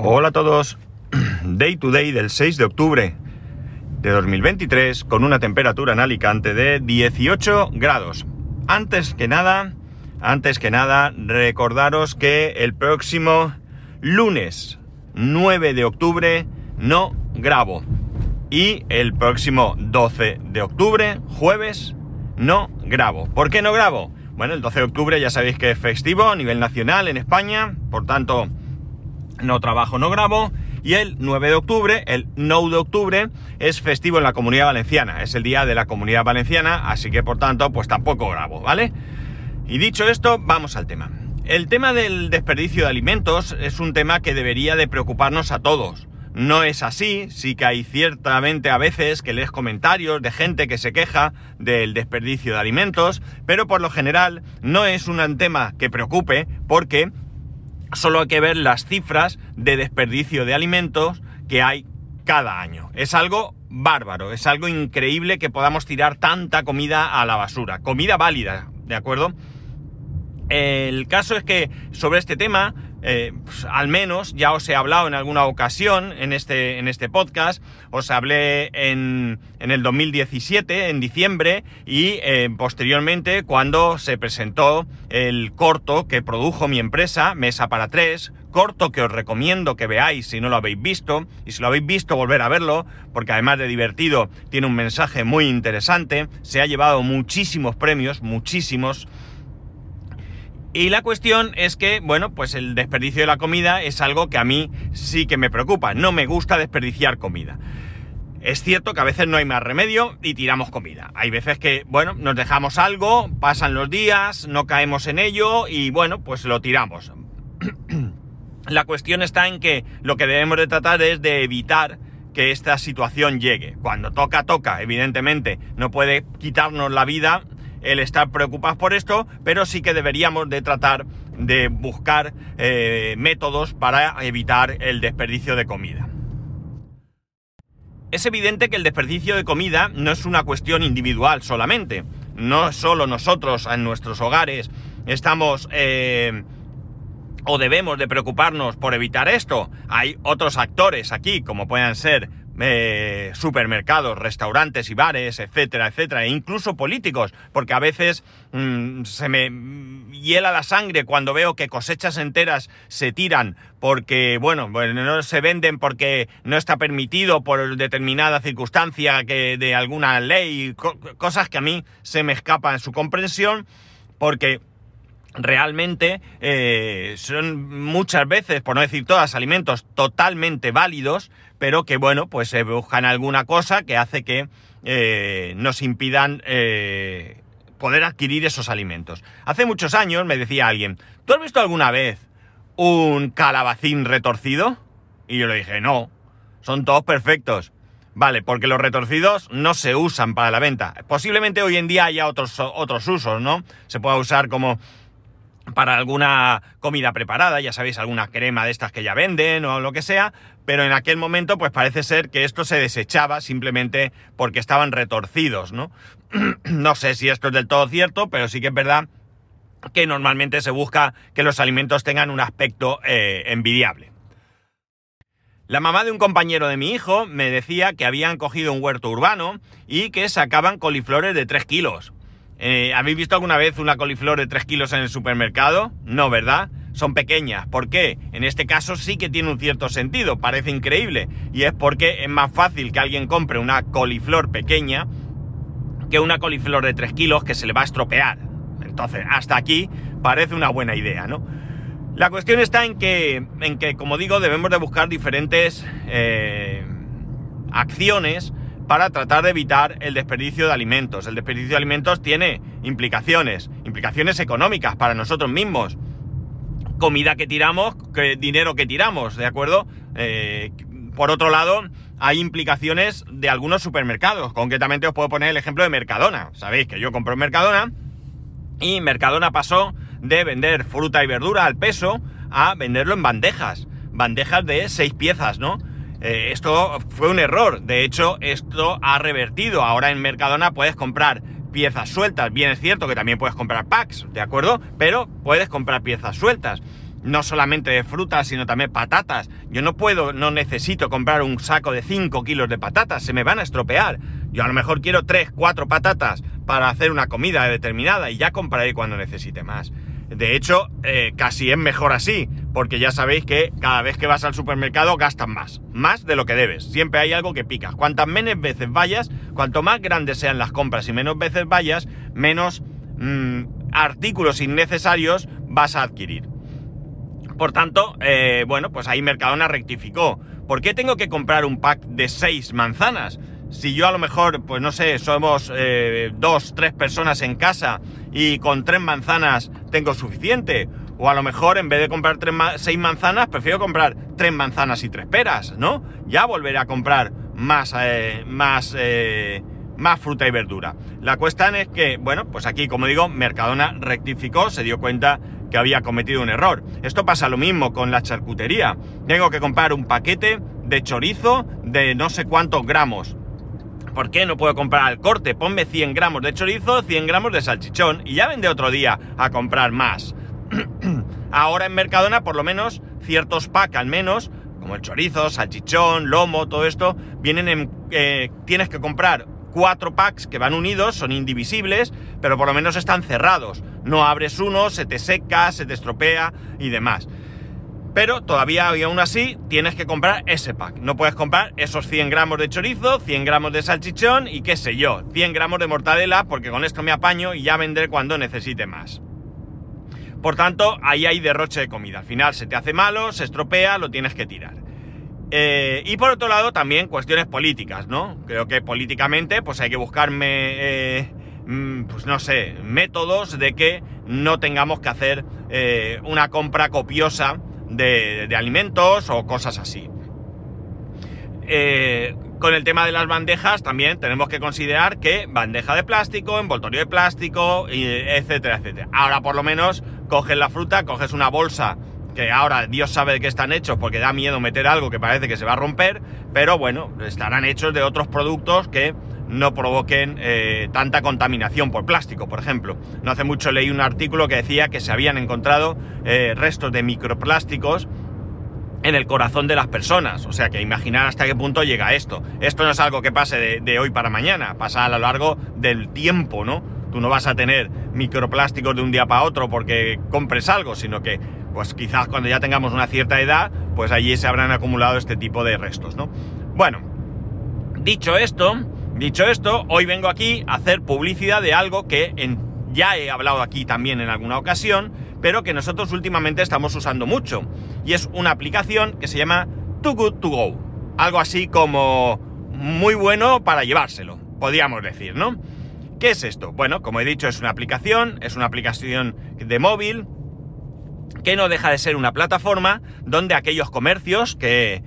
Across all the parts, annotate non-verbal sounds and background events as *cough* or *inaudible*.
Hola a todos. *clears throat* Day to day del 6 de octubre de 2023 con una temperatura en Alicante de 18 grados. Antes que nada, antes que nada, recordaros que el próximo lunes 9 de octubre no grabo. Y el próximo 12 de octubre, jueves, no grabo. ¿Por qué no grabo? Bueno, el 12 de octubre ya sabéis que es festivo a nivel nacional en España, por tanto no trabajo, no grabo. Y el 9 de octubre, el 9 de octubre, es festivo en la comunidad valenciana. Es el día de la comunidad valenciana, así que por tanto, pues tampoco grabo, ¿vale? Y dicho esto, vamos al tema. El tema del desperdicio de alimentos es un tema que debería de preocuparnos a todos. No es así, sí que hay ciertamente a veces que lees comentarios de gente que se queja del desperdicio de alimentos, pero por lo general no es un tema que preocupe porque solo hay que ver las cifras de desperdicio de alimentos que hay cada año. Es algo bárbaro, es algo increíble que podamos tirar tanta comida a la basura. Comida válida, ¿de acuerdo? El caso es que sobre este tema eh, pues, al menos ya os he hablado en alguna ocasión en este, en este podcast, os hablé en, en el 2017, en diciembre, y eh, posteriormente cuando se presentó el corto que produjo mi empresa, Mesa para Tres, corto que os recomiendo que veáis si no lo habéis visto, y si lo habéis visto volver a verlo, porque además de divertido tiene un mensaje muy interesante, se ha llevado muchísimos premios, muchísimos, y la cuestión es que, bueno, pues el desperdicio de la comida es algo que a mí sí que me preocupa. No me gusta desperdiciar comida. Es cierto que a veces no hay más remedio y tiramos comida. Hay veces que, bueno, nos dejamos algo, pasan los días, no caemos en ello y, bueno, pues lo tiramos. *clears throat* la cuestión está en que lo que debemos de tratar es de evitar que esta situación llegue. Cuando toca, toca, evidentemente. No puede quitarnos la vida el estar preocupados por esto, pero sí que deberíamos de tratar de buscar eh, métodos para evitar el desperdicio de comida. Es evidente que el desperdicio de comida no es una cuestión individual solamente. No solo nosotros en nuestros hogares estamos eh, o debemos de preocuparnos por evitar esto. Hay otros actores aquí, como puedan ser supermercados, restaurantes y bares, etcétera, etcétera, e incluso políticos, porque a veces mm, se me hiela la sangre cuando veo que cosechas enteras se tiran porque, bueno, no se venden porque no está permitido por determinada circunstancia que de alguna ley, cosas que a mí se me escapan su comprensión, porque realmente eh, son muchas veces, por no decir todas, alimentos totalmente válidos, pero que bueno, pues se buscan alguna cosa que hace que eh, nos impidan eh, poder adquirir esos alimentos. Hace muchos años me decía alguien, ¿tú has visto alguna vez un calabacín retorcido? Y yo le dije, no, son todos perfectos. Vale, porque los retorcidos no se usan para la venta. Posiblemente hoy en día haya otros, otros usos, ¿no? Se pueda usar como para alguna comida preparada, ya sabéis, alguna crema de estas que ya venden o lo que sea, pero en aquel momento pues parece ser que esto se desechaba simplemente porque estaban retorcidos, ¿no? *clears throat* no sé si esto es del todo cierto, pero sí que es verdad que normalmente se busca que los alimentos tengan un aspecto eh, envidiable. La mamá de un compañero de mi hijo me decía que habían cogido un huerto urbano y que sacaban coliflores de 3 kilos. Eh, ¿Habéis visto alguna vez una coliflor de 3 kilos en el supermercado? No, ¿verdad? Son pequeñas. ¿Por qué? En este caso sí que tiene un cierto sentido, parece increíble. Y es porque es más fácil que alguien compre una coliflor pequeña que una coliflor de 3 kilos que se le va a estropear. Entonces, hasta aquí parece una buena idea, ¿no? La cuestión está en que, en que como digo, debemos de buscar diferentes eh, acciones para tratar de evitar el desperdicio de alimentos. El desperdicio de alimentos tiene implicaciones, implicaciones económicas para nosotros mismos. Comida que tiramos, dinero que tiramos, ¿de acuerdo? Eh, por otro lado, hay implicaciones de algunos supermercados. Concretamente os puedo poner el ejemplo de Mercadona. Sabéis que yo compro en Mercadona y Mercadona pasó de vender fruta y verdura al peso a venderlo en bandejas. Bandejas de seis piezas, ¿no? Eh, esto fue un error. De hecho, esto ha revertido. Ahora en Mercadona puedes comprar piezas sueltas. Bien es cierto que también puedes comprar packs, ¿de acuerdo? Pero puedes comprar piezas sueltas. no solamente de frutas, sino también patatas. Yo no puedo, no necesito comprar un saco de 5 kilos de patatas, se me van a estropear. Yo a lo mejor quiero 3, 4 patatas para hacer una comida determinada y ya compraré cuando necesite más. De hecho, eh, casi es mejor así, porque ya sabéis que cada vez que vas al supermercado gastas más, más de lo que debes. Siempre hay algo que pica. Cuantas menos veces vayas, cuanto más grandes sean las compras y menos veces vayas, menos mm, artículos innecesarios vas a adquirir. Por tanto, eh, bueno, pues ahí Mercadona rectificó. ¿Por qué tengo que comprar un pack de 6 manzanas? Si yo a lo mejor, pues no sé, somos eh, dos, tres personas en casa y con tres manzanas tengo suficiente. O a lo mejor en vez de comprar seis manzanas, prefiero comprar tres manzanas y tres peras, ¿no? Ya volveré a comprar más, eh, más, eh, más fruta y verdura. La cuestión es que, bueno, pues aquí, como digo, Mercadona rectificó, se dio cuenta que había cometido un error. Esto pasa lo mismo con la charcutería. Tengo que comprar un paquete de chorizo de no sé cuántos gramos. ¿Por qué no puedo comprar al corte? Ponme 100 gramos de chorizo, 100 gramos de salchichón y ya vende otro día a comprar más. *clears throat* Ahora en Mercadona, por lo menos, ciertos packs al menos, como el chorizo, salchichón, lomo, todo esto, vienen en... Eh, tienes que comprar cuatro packs que van unidos, son indivisibles, pero por lo menos están cerrados. No abres uno, se te seca, se te estropea y demás. Pero todavía aún así tienes que comprar ese pack. No puedes comprar esos 100 gramos de chorizo, 100 gramos de salchichón y qué sé yo, 100 gramos de mortadela porque con esto me apaño y ya vendré cuando necesite más. Por tanto, ahí hay derroche de comida. Al final se te hace malo, se estropea, lo tienes que tirar. Eh, y por otro lado, también cuestiones políticas, ¿no? Creo que políticamente, pues hay que buscarme, eh, mm, pues no sé, métodos de que no tengamos que hacer eh, una compra copiosa de, alimentos o cosas así. Con el tema de las bandejas también tenemos que considerar que bandeja de plástico, envoltorio de plástico, etcétera, etcétera. Ahora por lo menos coges la fruta, coges una bolsa que ahora Dios sabe de qué están hechos porque da miedo meter algo que parece que se va a romper, pero bueno, estarán hechos de otros productos que no provoquen eh, tanta contaminación por plástico, por ejemplo. No hace mucho leí un artículo que decía que se habían encontrado eh, restos de microplásticos en el corazón de las personas. O sea que imaginar hasta qué punto llega esto. Esto no es algo que pase de, hoy para mañana, pasa a lo largo del tiempo, ¿no? Tú no vas a tener microplásticos de un día para otro porque compres algo, sino que pues quizás cuando ya tengamos una cierta edad, pues allí se habrán acumulado este tipo de restos, ¿no? Bueno, dicho esto, Dicho esto, hoy vengo aquí a hacer publicidad de algo que ya he hablado aquí también en alguna ocasión, pero que nosotros últimamente estamos usando mucho. Y es una aplicación que se llama Too Good To Go. Algo así como muy bueno para llevárselo, podríamos decir, ¿no? ¿Qué es esto? Bueno, como he dicho, es una aplicación, es una aplicación de móvil, que no deja de ser una plataforma donde aquellos comercios que,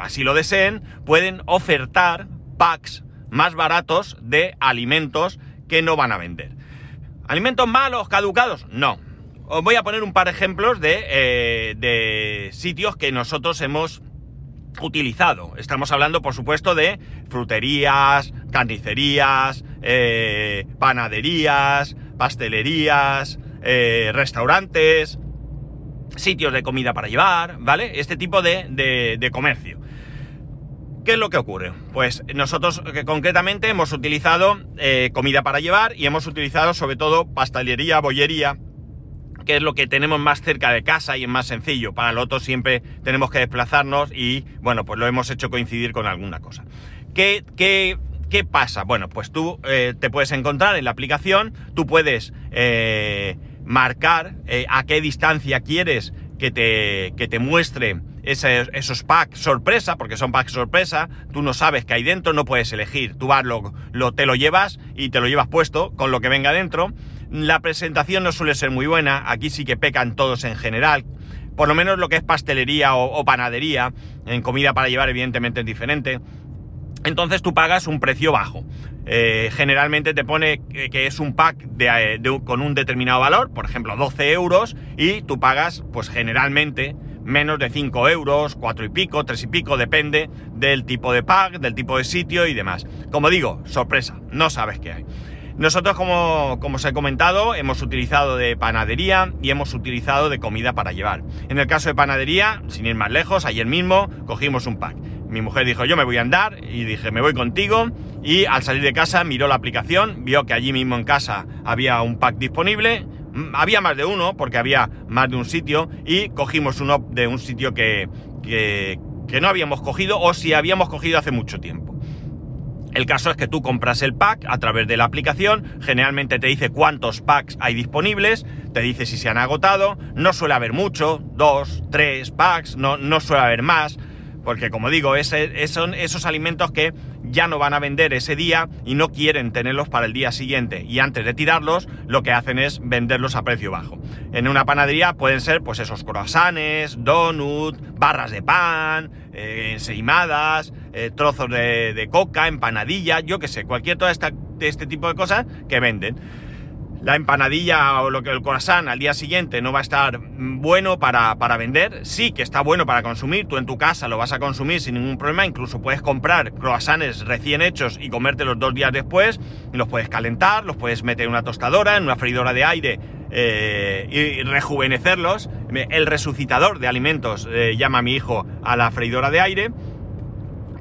así lo deseen pueden ofertar packs más baratos de alimentos que no van a vender. ¿Alimentos malos, caducados? No. Os voy a poner un par de ejemplos de, eh, de sitios que nosotros hemos utilizado. Estamos hablando, por supuesto, de fruterías, carnicerías, eh, panaderías, pastelerías, eh, restaurantes, sitios de comida para llevar, ¿vale? Este tipo de, de comercio. ¿Qué es lo que ocurre? Pues nosotros que concretamente hemos utilizado comida para llevar y hemos utilizado sobre todo pastelería, bollería, que es lo que tenemos más cerca de casa y es más sencillo. Para lo otro siempre tenemos que desplazarnos y bueno, pues lo hemos hecho coincidir con alguna cosa. ¿Qué, qué, qué pasa? Bueno, pues tú eh, te puedes encontrar en la aplicación, tú puedes eh, marcar a qué distancia quieres que te, que te muestre esos packs sorpresa, porque son packs sorpresa, tú no sabes qué hay dentro, no puedes elegir, tú vas, lo, te lo llevas y te lo llevas puesto con lo que venga dentro. La presentación no suele ser muy buena, aquí sí que pecan todos en general, por lo menos lo que es pastelería o, panadería, en comida para llevar evidentemente es diferente. Entonces tú pagas un precio bajo. Eh, generalmente te pone que es un pack de, con un determinado valor, por ejemplo 12 euros, y tú pagas pues generalmente menos de 5 euros, 4 y pico, 3 y pico, depende del tipo de pack, del tipo de sitio y demás. Como digo, sorpresa, no sabes qué hay. Nosotros, como, como os he comentado, hemos utilizado de panadería y hemos utilizado de comida para llevar. En el caso de panadería, sin ir más lejos, ayer mismo cogimos un pack. Mi mujer dijo, yo me voy a andar, y dije, me voy contigo, y al salir de casa miró la aplicación, vio que allí mismo en casa había un pack disponible, mm, había más de uno, porque había más de un sitio, y cogimos uno de un sitio que, que, que no habíamos cogido, o si habíamos cogido hace mucho tiempo. El caso es que tú compras el pack a través de la aplicación, generalmente te dice cuántos packs hay disponibles, te dice si se han agotado, no suele haber mucho, dos, tres packs, no, no suele haber más, porque como digo, son esos alimentos que ya no van a vender ese día y no quieren tenerlos para el día siguiente. Y antes de tirarlos, lo que hacen es venderlos a precio bajo. En una panadería pueden ser pues esos croissants, donuts, barras de pan, eh, enseimadas, eh, trozos de, coca, empanadilla, yo qué sé, cualquier todo este tipo de cosas que venden. La empanadilla o lo que el croissant al día siguiente no va a estar bueno para, para, vender. Sí que está bueno para consumir. Tú en tu casa lo vas a consumir sin ningún problema. Incluso puedes comprar croissants recién hechos y comértelos dos días después. Los puedes calentar, los puedes meter en una tostadora, en una freidora de aire eh, y rejuvenecerlos. El resucitador de alimentos eh, llama a mi hijo a la freidora de aire.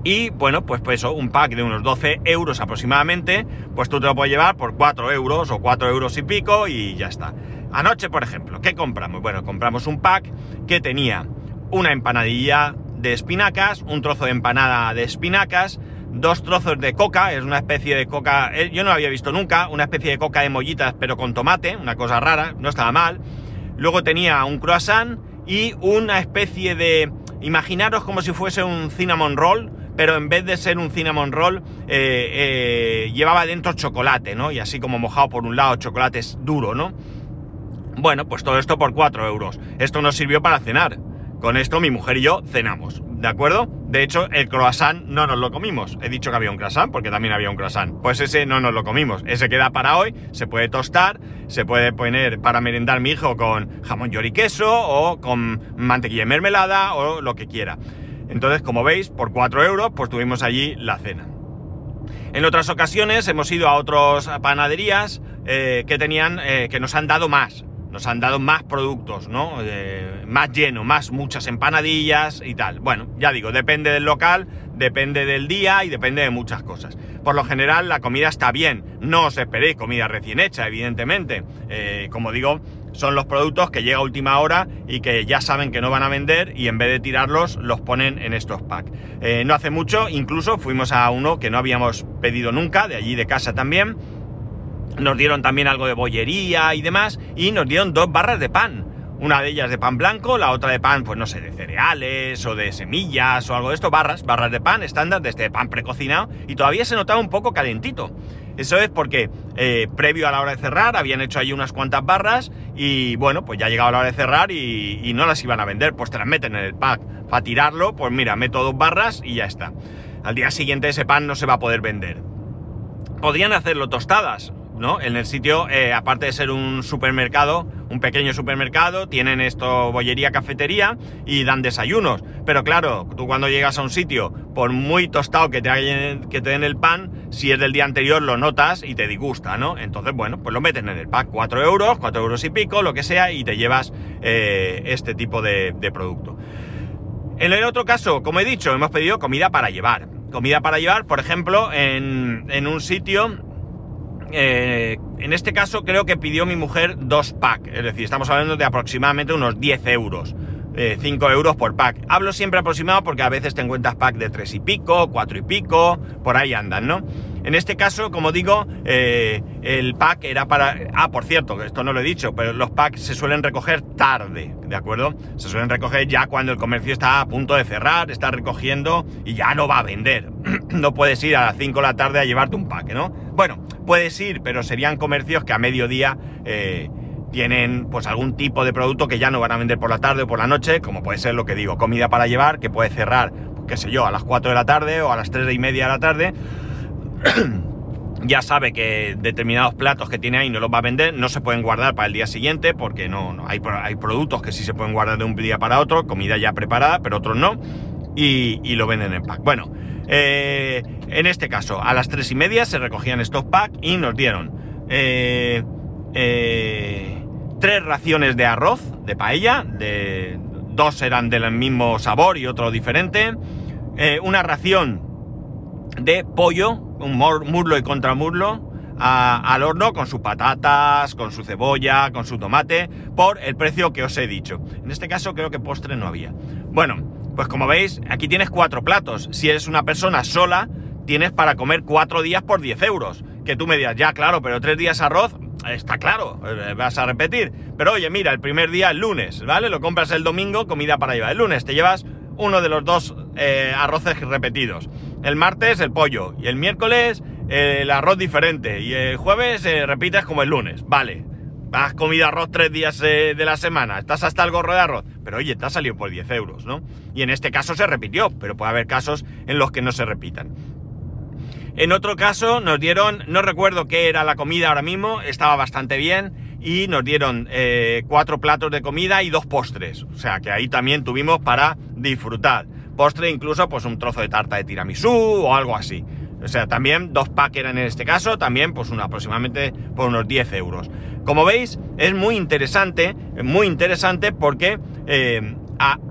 Y bueno, pues, pues eso, un pack de unos 12 euros aproximadamente, pues tú te lo puedes llevar por 4 euros o 4 euros y pico y ya está. Anoche, por ejemplo, ¿qué compramos? Bueno, compramos un pack que tenía una empanadilla de espinacas, un trozo de empanada de espinacas, dos trozos de coca, es una especie de coca, eh, yo no lo había visto nunca, una especie de coca de mollitas pero con tomate, una cosa rara, no estaba mal. Luego tenía un croissant y una especie de, imaginaros como si fuese un cinnamon roll, pero en vez de ser un cinnamon roll, eh, eh, llevaba dentro chocolate, ¿no? Y así como mojado por un lado, chocolate es duro, ¿no? Bueno, pues todo esto por 4 euros. Esto nos sirvió para cenar. Con esto mi mujer y yo cenamos, ¿de acuerdo? De hecho, el croissant no nos lo comimos. He dicho que había un croissant porque también había un croissant. Pues ese no nos lo comimos. Ese queda para hoy, se puede tostar, se puede poner para merendar mi hijo con jamón york y queso o con mantequilla y mermelada o lo que quiera. Entonces, como veis, por 4 euros, pues tuvimos allí la cena. En otras ocasiones hemos ido a otras panaderías eh, que tenían, eh, que nos han dado más, nos han dado más productos, ¿no? Eh, más lleno, más muchas empanadillas y tal. Bueno, ya digo, depende del local, depende del día y depende de muchas cosas. Por lo general la comida está bien, no os esperéis comida recién hecha, evidentemente. como digo, son los productos que llega a última hora y que ya saben que no van a vender y en vez de tirarlos los ponen en estos packs. Eh, no hace mucho incluso fuimos a uno que no habíamos pedido nunca, de allí de casa también. Nos dieron también algo de bollería y demás y nos dieron dos barras de pan. Una de ellas de pan blanco, la otra de pan, pues no sé, de cereales o de semillas o algo de esto, barras, barras de pan estándar, de este pan precocinado, y todavía se notaba un poco calentito. Eso es porque eh, previo a la hora de cerrar habían hecho ahí unas cuantas barras y bueno, pues ya llegaba la hora de cerrar y, no las iban a vender, pues te las meten en el pack. Para tirarlo, pues mira, meto dos barras y ya está. Al día siguiente ese pan no se va a poder vender. Podrían hacerlo tostadas, ¿no? En el sitio, eh, aparte de ser un supermercado, un pequeño supermercado, tienen esto bollería, cafetería y dan desayunos. Pero claro, tú cuando llegas a un sitio, por muy tostado que te, que te den el pan, si es del día anterior lo notas y te disgusta, ¿no? Entonces, bueno, pues lo meten en el pack, 4 euros, 4 euros y pico, lo que sea, y te llevas eh, este tipo de, producto. En el otro caso, como he dicho, hemos pedido comida para llevar. Comida para llevar, por ejemplo, en, en un sitio eh, en este caso creo que pidió mi mujer dos packs, es decir, estamos hablando de aproximadamente unos 10 euros. 5 eh, euros por pack. Hablo siempre aproximado porque a veces te encuentras pack de 3 y pico, 4 y pico, por ahí andan, ¿no? En este caso, como digo, eh, el pack era para... Ah, por cierto, esto no lo he dicho, pero los packs se suelen recoger tarde, ¿de acuerdo? Se suelen recoger ya cuando el comercio está a punto de cerrar, está recogiendo y ya no va a vender. *clears throat* no puedes ir a las 5 de la tarde a llevarte un pack, ¿no? Bueno, puedes ir, pero serían comercios que a mediodía eh, tienen pues algún tipo de producto que ya no van a vender por la tarde o por la noche, como puede ser lo que digo, comida para llevar, que puede cerrar, qué sé yo, a las 4 de la tarde o a las 3 y media de la tarde. *clears throat* ya sabe que determinados platos que tiene ahí no los va a vender, no se pueden guardar para el día siguiente, porque no, no hay, hay productos que sí se pueden guardar de un día para otro, comida ya preparada, pero otros no, y, y lo venden en pack. Bueno, eh, en este caso, a las tres y media se recogían estos packs y nos dieron eh, eh, tres raciones de arroz, de paella, de, dos eran del mismo sabor y otro diferente, eh, una ración de pollo, un muslo y contramuslo, al horno con sus patatas, con su cebolla, con su tomate, por el precio que os he dicho. En este caso creo que postre no había. Bueno, pues como veis, aquí tienes cuatro platos. Si eres una persona sola, tienes para comer cuatro días por 10 euros. Que tú me digas, ya claro, pero tres días arroz, está claro, eh, vas a repetir. Pero oye, mira, el primer día el lunes, ¿vale? Lo compras el domingo, comida para llevar. El lunes te llevas uno de los dos eh, arroces repetidos. El martes el pollo y el miércoles el arroz diferente y el jueves eh, repites como el lunes. Vale, has comido arroz tres días de la semana, estás hasta el gorro de arroz, pero oye, te ha salido por 10 euros, ¿no? Y en este caso se repitió, pero puede haber casos en los que no se repitan. En otro caso nos dieron, no recuerdo qué era la comida ahora mismo, estaba bastante bien y nos dieron eh, cuatro platos de comida y dos postres. O sea que ahí también tuvimos para disfrutar. Postre incluso pues un trozo de tarta de tiramisú o algo así. O sea, también dos packs eran en este caso, también pues una, aproximadamente por unos 10 euros. Como veis, es muy interesante, muy interesante porque eh,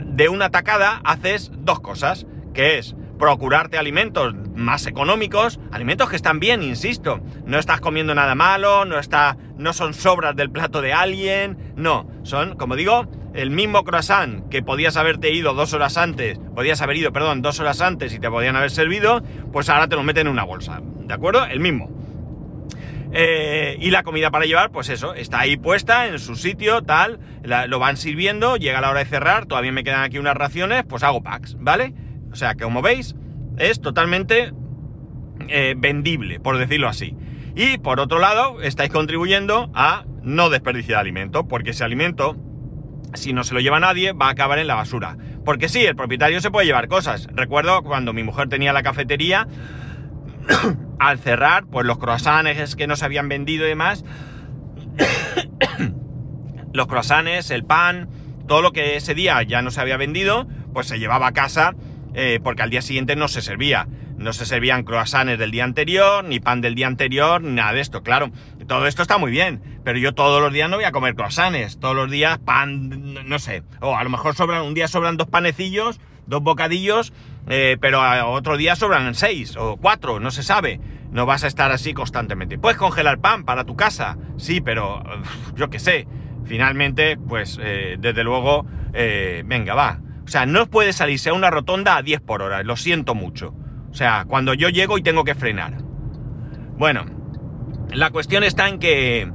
de una tacada haces dos cosas, que es procurarte alimentos más económicos, alimentos que están bien, insisto. No estás comiendo nada malo, no, está, no son sobras del plato de alguien, no, son, como digo, el mismo croissant que podías haberte ido dos horas antes, podías haber ido, perdón, dos horas antes y te podían haber servido, pues ahora te lo meten en una bolsa, ¿de acuerdo? El mismo. Eh, y la comida para llevar, pues eso, está ahí puesta en su sitio, tal, lo van sirviendo, llega la hora de cerrar, todavía me quedan aquí unas raciones, pues hago packs, ¿vale? O sea que como veis, es totalmente eh, vendible, por decirlo así. Y por otro lado, estáis contribuyendo a no desperdiciar alimento, porque ese alimento, si no se lo lleva nadie, va a acabar en la basura. Porque sí, el propietario se puede llevar cosas. Recuerdo cuando mi mujer tenía la cafetería, *coughs* al cerrar, pues los croissants que no se habían vendido y demás, *coughs* los croissants, el pan, todo lo que ese día ya no se había vendido, pues se llevaba a casa eh, porque al día siguiente no se servía. No se servían croissants del día anterior, ni pan del día anterior, nada de esto, claro. Todo esto está muy bien, pero yo todos los días no voy a comer croissants, todos los días pan, no sé. O a lo mejor sobran, un día sobran dos panecillos, dos bocadillos, eh, pero otro día sobran seis o cuatro, no se sabe. No vas a estar así constantemente. Puedes congelar pan para tu casa, sí, pero yo qué sé. Finalmente, pues eh, desde luego, venga, va, o sea, no puede salirse a una rotonda a 10 por hora, lo siento mucho. O sea, cuando yo llego y tengo que frenar. Bueno, la cuestión está en que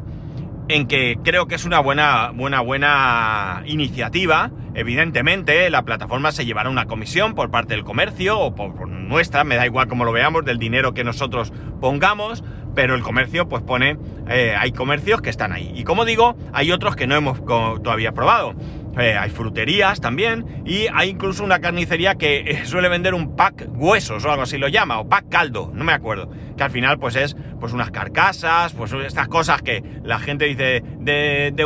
en que creo que es una buena, buena, buena iniciativa. Evidentemente, la plataforma se llevará una comisión por parte del comercio o por, nuestra, me da igual como lo veamos, del dinero que nosotros pongamos, pero el comercio pues pone, eh, hay comercios que están ahí. Y como digo, hay otros que no hemos todavía probado. Eh, hay fruterías también y hay incluso una carnicería que eh, suele vender un pack huesos o algo así lo llama, o pack caldo, no me acuerdo. Que al final pues es pues unas carcasas, pues estas cosas que la gente dice, de, de.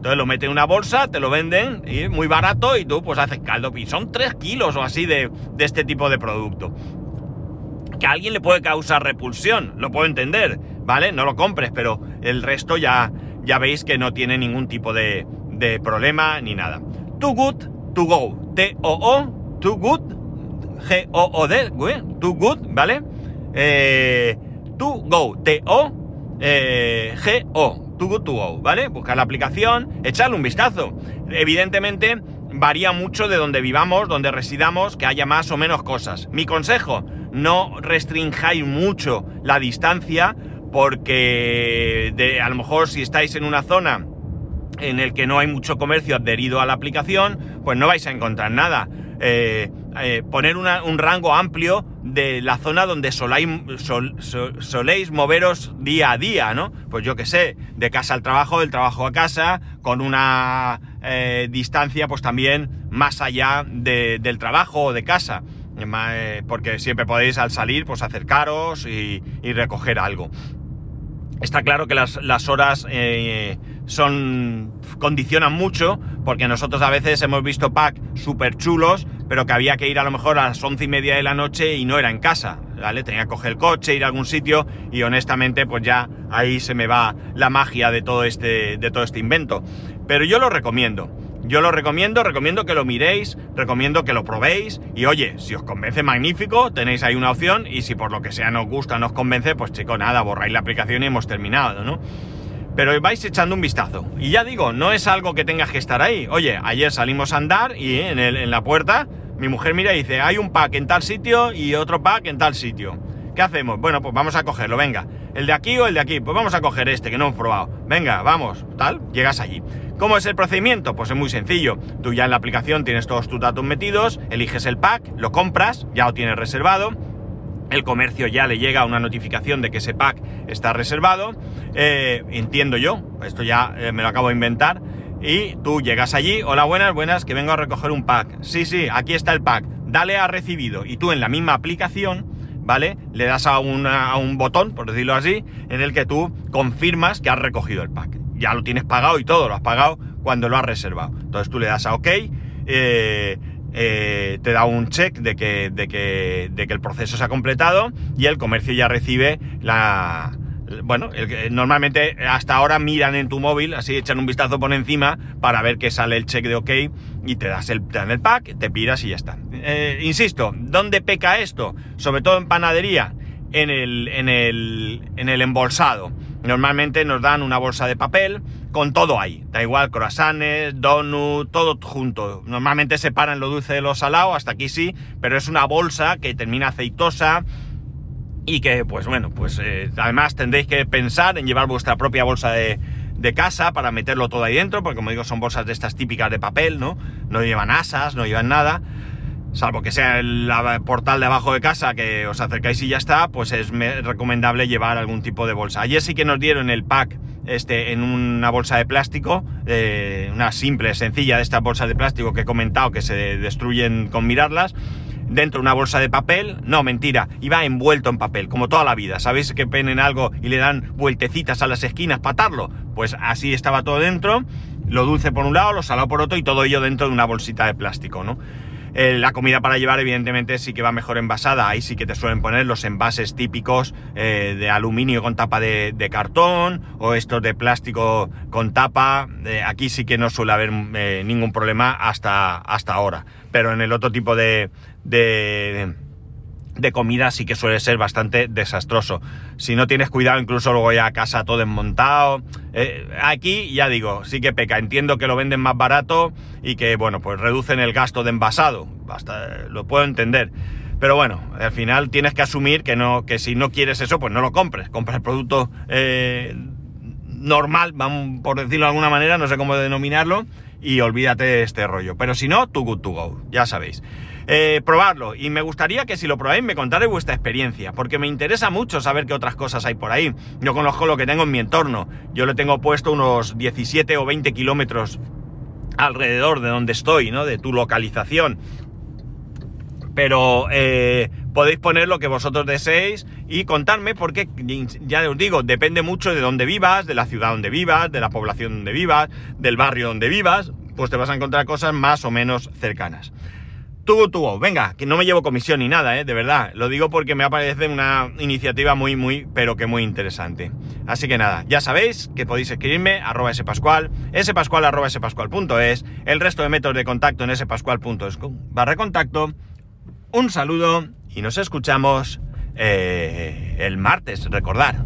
Entonces lo mete en una bolsa, te lo venden y muy barato y tú pues haces caldo. Y son 3 kilos o así de, de este tipo de producto. Que a alguien le puede causar repulsión, lo puedo entender, ¿vale? No lo compres, pero el resto ya, ya veis que no tiene ningún tipo de, de problema ni nada. Too good to go. T-O-O, too good, G-O-O-D, too good, ¿vale? Eh, to go, T-O, eh, G-O, too good to go, ¿vale? Buscar la aplicación, echarle un vistazo. Evidentemente varía mucho de donde vivamos, donde residamos, que haya más o menos cosas. Mi consejo, no restringáis mucho la distancia porque a lo mejor si estáis en una zona en el que no hay mucho comercio adherido a la aplicación, pues no vais a encontrar nada. Eh, eh, poner un rango amplio de la zona donde soléis moveros día a día, ¿no? Pues yo qué sé, de casa al trabajo, del trabajo a casa, con una eh, distancia pues también más allá del trabajo o de casa. porque siempre podéis al salir pues acercaros y, recoger algo. Está claro que las, las horas son condicionan mucho, porque nosotros a veces hemos visto packs súper chulos, pero que había que ir a lo mejor a las once y media de la noche y no era en casa, ¿vale? Tenía que coger el coche, ir a algún sitio y honestamente pues ya ahí se me va la magia de todo este, de todo este invento. Pero yo lo recomiendo. Yo lo recomiendo, recomiendo que lo miréis, recomiendo que lo probéis y oye, si os convence magnífico, tenéis ahí una opción y si por lo que sea nos gusta, nos convence, pues chico, nada, borráis la aplicación y hemos terminado, ¿no? Pero vais echando un vistazo. Y ya digo, no es algo que tengas que estar ahí. Oye, ayer salimos a andar y en, en la puerta mi mujer mira y dice, hay un pack en tal sitio y otro pack en tal sitio. ¿Qué hacemos? Bueno, pues vamos a cogerlo, venga. ¿El de aquí o el de aquí? Pues vamos a coger este que no hemos probado. Venga, vamos, tal, llegas allí. ¿Cómo es el procedimiento? Pues es muy sencillo. Tú ya en la aplicación tienes todos tus datos metidos, eliges el pack, lo compras, ya lo tienes reservado. El comercio ya le llega una notificación de que ese pack está reservado. Eh, entiendo yo, esto ya eh, me lo acabo de inventar. Y tú llegas allí, hola, buenas, buenas, que vengo a recoger un pack. Sí, sí, aquí está el pack. Dale a recibido. Y tú en la misma aplicación, ¿vale? Le das a, a un botón, por decirlo así, en el que tú confirmas que has recogido el pack ya lo tienes pagado y todo, lo has pagado cuando lo has reservado. Entonces tú le das a OK, eh, eh, te da un check de que, de, que, de que el proceso se ha completado y el comercio ya recibe la... Bueno, normalmente hasta ahora miran en tu móvil, así echan un vistazo por encima para ver que sale el check de OK y te das el, te dan el pack, te piras y ya está. Eh, insisto, ¿dónde peca esto? Sobre todo en panadería, en el, en el, en el embolsado. Normalmente nos dan una bolsa de papel con todo ahí. Da igual, croissants, donut, todo junto. Normalmente separan lo dulce de lo salado, hasta aquí sí, pero es una bolsa que termina aceitosa y que, pues bueno, pues eh, además tendréis que pensar en llevar vuestra propia bolsa de, de casa para meterlo todo ahí dentro, porque como digo, son bolsas de estas típicas de papel, ¿no? No llevan asas, no llevan nada salvo que sea el portal de abajo de casa que os acercáis y ya está, pues es recomendable llevar algún tipo de bolsa. Ayer sí que nos dieron el pack este, en una bolsa de plástico, eh, una simple, sencilla de estas bolsas de plástico que he comentado que se destruyen con mirarlas. Dentro una bolsa de papel, no, mentira, iba envuelto en papel, como toda la vida. ¿Sabéis que penen algo y le dan vueltecitas a las esquinas para atarlo? Pues así estaba todo dentro, lo dulce por un lado, lo salado por otro y todo ello dentro de una bolsita de plástico, ¿no? Eh, la comida para llevar, evidentemente, sí que va mejor envasada. Ahí sí que te suelen poner los envases típicos eh, de aluminio con tapa de, cartón o estos de plástico con tapa. Eh, aquí sí que no suele haber ningún problema hasta, hasta ahora. Pero en el otro tipo de, comida sí que suele ser bastante desastroso. Si no tienes cuidado, incluso luego ya a casa todo desmontado. Eh, aquí ya digo, sí que peca. Entiendo que lo venden más barato y que, bueno, pues reducen el gasto de envasado. Basta, lo puedo entender. Pero bueno, al final tienes que asumir que no, que si no quieres eso, pues no lo compres. Compra el producto eh, normal, vamos, por decirlo de alguna manera, no sé cómo denominarlo, y olvídate de este rollo. Pero si no, too good to go, ya sabéis. Eh, probarlo. Y me gustaría que si lo probáis me contarais vuestra experiencia, porque me interesa mucho saber qué otras cosas hay por ahí. Yo conozco lo que tengo en mi entorno. Yo le tengo puesto unos 17 o 20 kilómetros alrededor de donde estoy, ¿no? De tu localización. Pero eh, podéis poner lo que vosotros deseéis y contarme porque, ya os digo, depende mucho de dónde vivas, de la ciudad donde vivas, de la población donde vivas, del barrio donde vivas, pues te vas a encontrar cosas más o menos cercanas. Tuvo, tuvo, venga, que no me llevo comisión ni nada, ¿eh? de verdad. Lo digo porque me aparece una iniciativa muy, muy, pero que muy interesante. Así que nada, ya sabéis que podéis escribirme arroba spascual, spascual arroba el resto de métodos de contacto en spascual.es barra contacto. Un saludo y nos escuchamos eh, el martes, recordar.